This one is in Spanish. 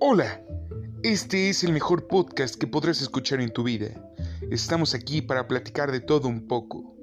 Hola, este es el mejor podcast que podrás escuchar en tu vida. Estamos aquí para platicar de todo un poco.